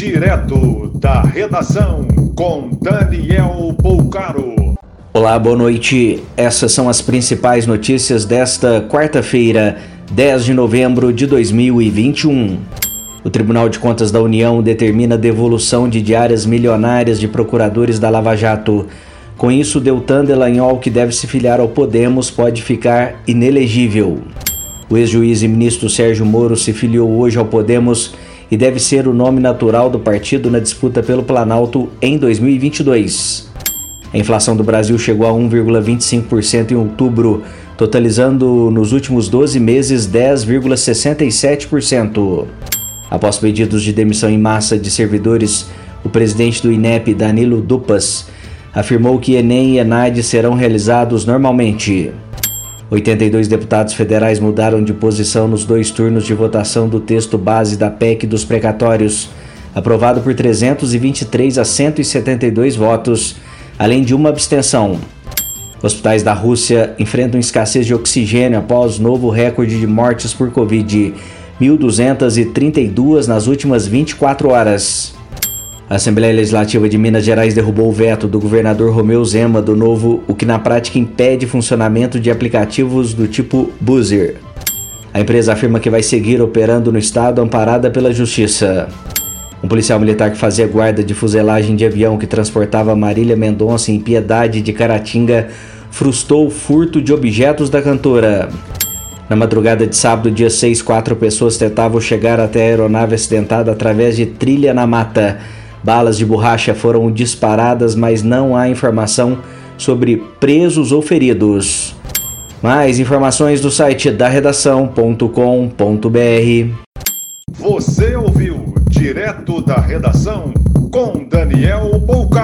Direto da redação com Daniel Poucaro. Olá, boa noite. Essas são as principais notícias desta quarta-feira, 10 de novembro de 2021. O Tribunal de Contas da União determina devolução de diárias milionárias de procuradores da Lava Jato. Com isso, Deltan Delanhol, que deve se filiar ao Podemos, pode ficar inelegível. O ex-juiz e ministro Sérgio Moro se filiou hoje ao Podemos e deve ser o nome natural do partido na disputa pelo Planalto em 2022. A inflação do Brasil chegou a 1,25% em outubro, totalizando nos últimos 12 meses 10,67%. Após pedidos de demissão em massa de servidores, o presidente do INEP, Danilo Dupas, afirmou que Enem e Enad serão realizados normalmente. 82 deputados federais mudaram de posição nos dois turnos de votação do texto base da PEC dos precatórios, aprovado por 323 a 172 votos, além de uma abstenção. Hospitais da Rússia enfrentam escassez de oxigênio após novo recorde de mortes por Covid, 1.232 nas últimas 24 horas. A Assembleia Legislativa de Minas Gerais derrubou o veto do governador Romeu Zema do novo, o que na prática impede funcionamento de aplicativos do tipo Buzzer. A empresa afirma que vai seguir operando no estado amparada pela justiça. Um policial militar que fazia guarda de fuselagem de avião que transportava Marília Mendonça em Piedade de Caratinga frustrou o furto de objetos da cantora. Na madrugada de sábado, dia 6, quatro pessoas tentavam chegar até a aeronave acidentada através de trilha na mata. Balas de borracha foram disparadas, mas não há informação sobre presos ou feridos. Mais informações do site da redação.com.br. Você ouviu direto da redação com Daniel Bolcaro.